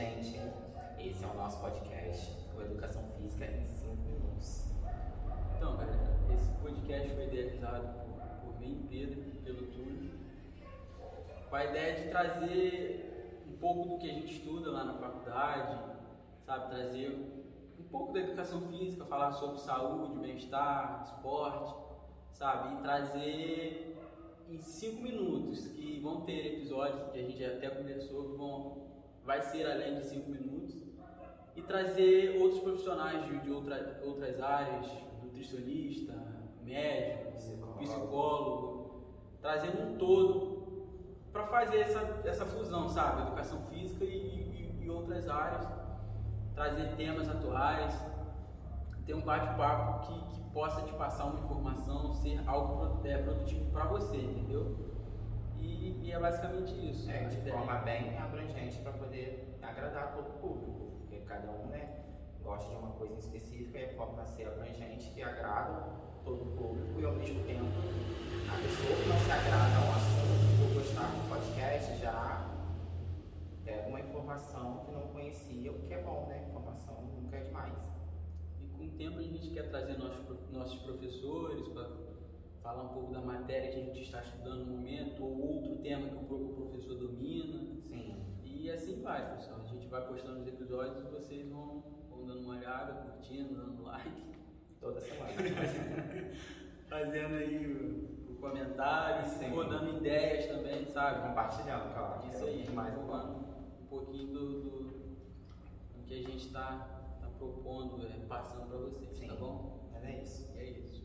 gente. Esse é o nosso podcast, o Educação Física em 5 minutos. Então, galera, esse podcast foi idealizado por, mim, Pedro, pelo Túlio, com a ideia de trazer um pouco do que a gente estuda lá na faculdade, sabe? Trazer um pouco da educação física, falar sobre saúde, bem-estar, esporte, sabe? E trazer em cinco minutos, que vão ter episódios que a gente até conversou, que vão, vai ser além de cinco minutos, e trazer outros profissionais de, de outra, outras áreas, nutricionista, médico, Psicólogo. psicólogo, trazendo um todo para fazer essa, essa fusão, sabe? Educação física e, e, e outras áreas, trazer temas atuais, ter um bate-papo que, que possa te passar uma informação, ser algo é, produtivo para você, entendeu? E, e é basicamente isso. É, a de forma bem abrangente para agradar todo o público, porque cada um né, gosta de uma coisa específica e a forma ser abrangente que agrada todo o público e ao mesmo tempo a pessoa que não se agrada ao assunto por gostar do podcast já pega uma informação que não conhecia, o que é bom, né? Informação nunca é demais. E com o tempo a gente quer trazer nossos, nossos professores para falar um pouco da matéria que a gente está estudando no momento, ou outro tema que o próprio professor domina. Sim. E assim vai, pessoal. A gente vai postando os episódios e vocês vão, vão dando uma olhada, curtindo, dando like, Toda semana. fazendo aí o, o comentário, Sim. dando ideias também, sabe? Compartilhando, claro. Isso é aí, mais um pouquinho do, do, do que a gente está tá propondo, é, passando para vocês, Sim. tá bom? Mas é isso. É isso.